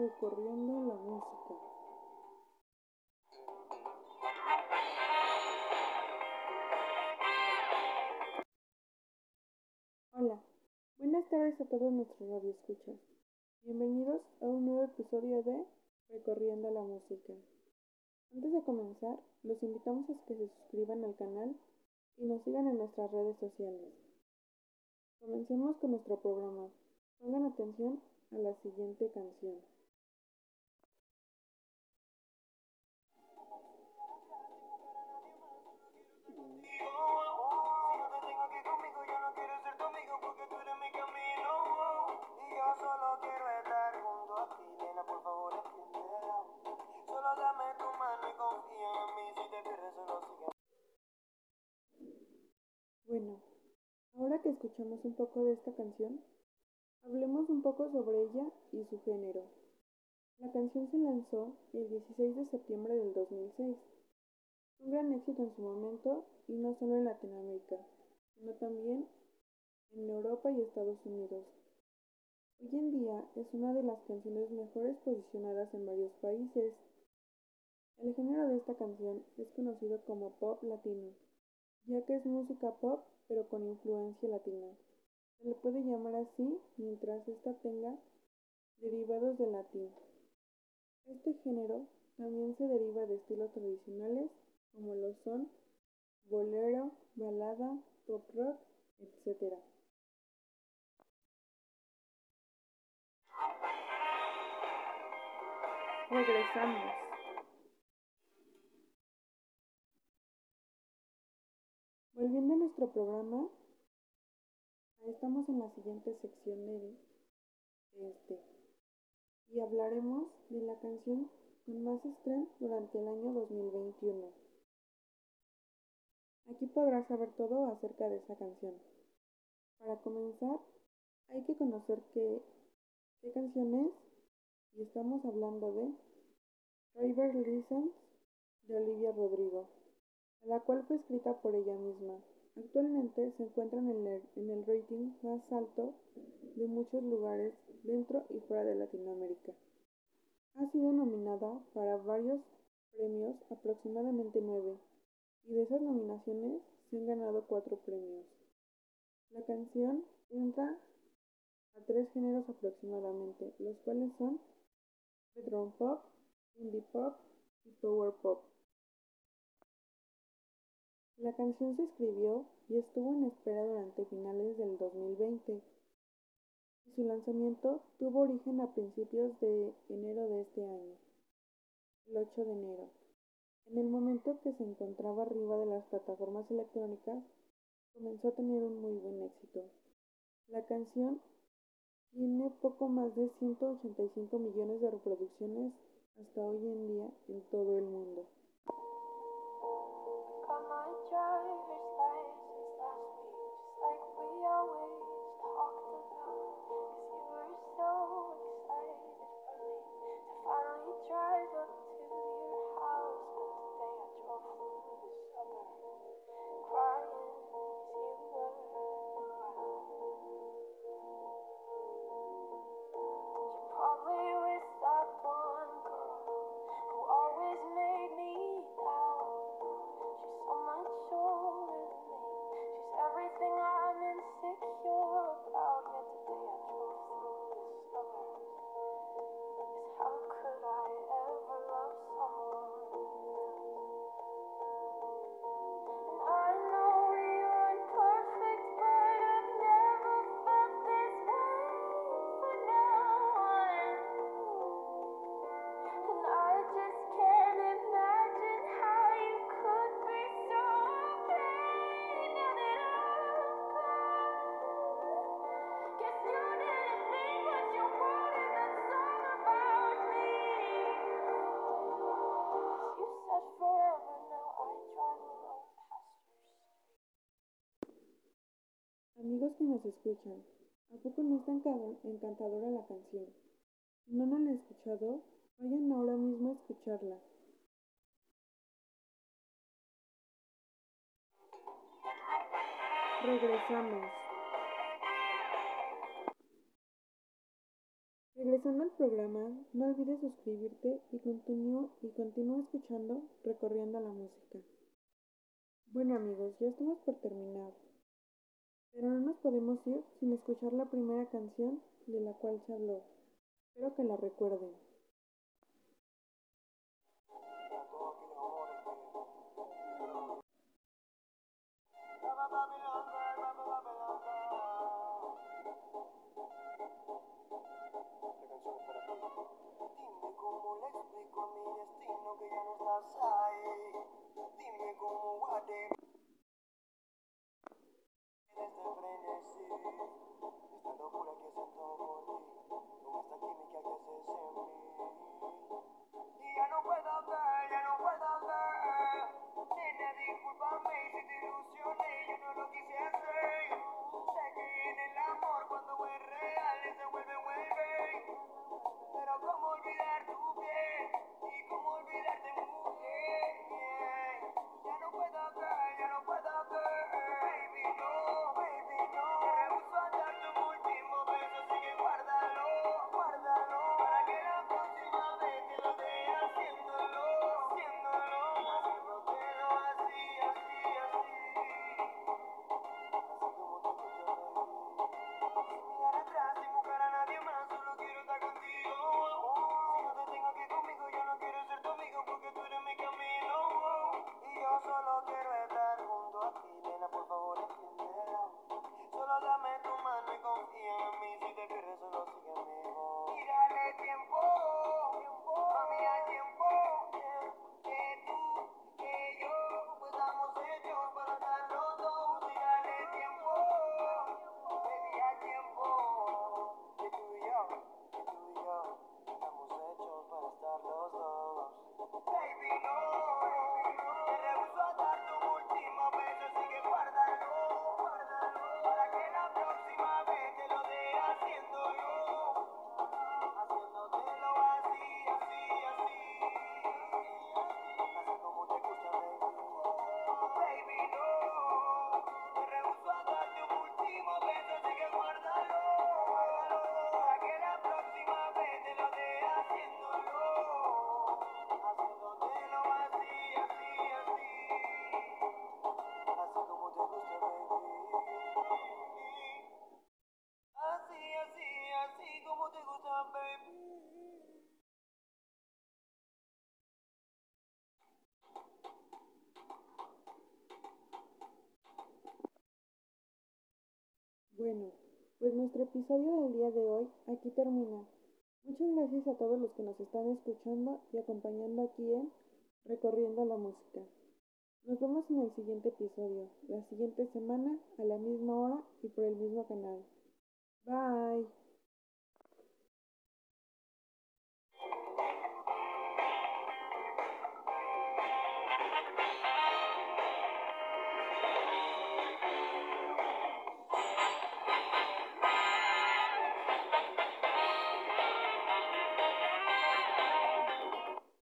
recorriendo la música. Hola, buenas tardes a todos nuestros radioescuchas. Bienvenidos a un nuevo episodio de Recorriendo la música. Antes de comenzar, los invitamos a que se suscriban al canal y nos sigan en nuestras redes sociales. Comencemos con nuestro programa. Pongan atención a la siguiente canción. Que escuchamos un poco de esta canción, hablemos un poco sobre ella y su género. La canción se lanzó el 16 de septiembre del 2006. Un gran éxito en su momento y no solo en Latinoamérica, sino también en Europa y Estados Unidos. Hoy en día es una de las canciones mejores posicionadas en varios países. El género de esta canción es conocido como pop latino ya que es música pop pero con influencia latina. Se le puede llamar así mientras ésta tenga derivados de latín. Este género también se deriva de estilos tradicionales como lo son bolero, balada, pop rock, etc. Regresamos. Nuestro programa, estamos en la siguiente sección de, este y hablaremos de la canción con más estreno durante el año 2021. Aquí podrás saber todo acerca de esa canción. Para comenzar, hay que conocer qué, canción es y estamos hablando de River Listens de Olivia Rodrigo la cual fue escrita por ella misma. Actualmente se encuentra en el, en el rating más alto de muchos lugares dentro y fuera de Latinoamérica. Ha sido nominada para varios premios, aproximadamente nueve, y de esas nominaciones se han ganado cuatro premios. La canción entra a tres géneros aproximadamente, los cuales son bedroom pop, indie pop y power pop. La canción se escribió y estuvo en espera durante finales del 2020 y su lanzamiento tuvo origen a principios de enero de este año, el 8 de enero. En el momento que se encontraba arriba de las plataformas electrónicas, comenzó a tener un muy buen éxito. La canción tiene poco más de 185 millones de reproducciones hasta hoy en día en todo el mundo. Escuchan, ¿a poco no está encantadora la canción? Si no la han escuchado, vayan ahora mismo a escucharla. Regresamos. Regresando al programa, no olvides suscribirte y continúa y continúa escuchando Recorriendo la Música. Bueno amigos, ya estamos por terminar, pero no nos podemos ir sin escuchar la primera canción de la cual se habló. Espero que la recuerden. Bueno, pues nuestro episodio del día de hoy aquí termina. Muchas gracias a todos los que nos están escuchando y acompañando aquí en Recorriendo la Música. Nos vemos en el siguiente episodio, la siguiente semana, a la misma hora y por el mismo canal. Bye.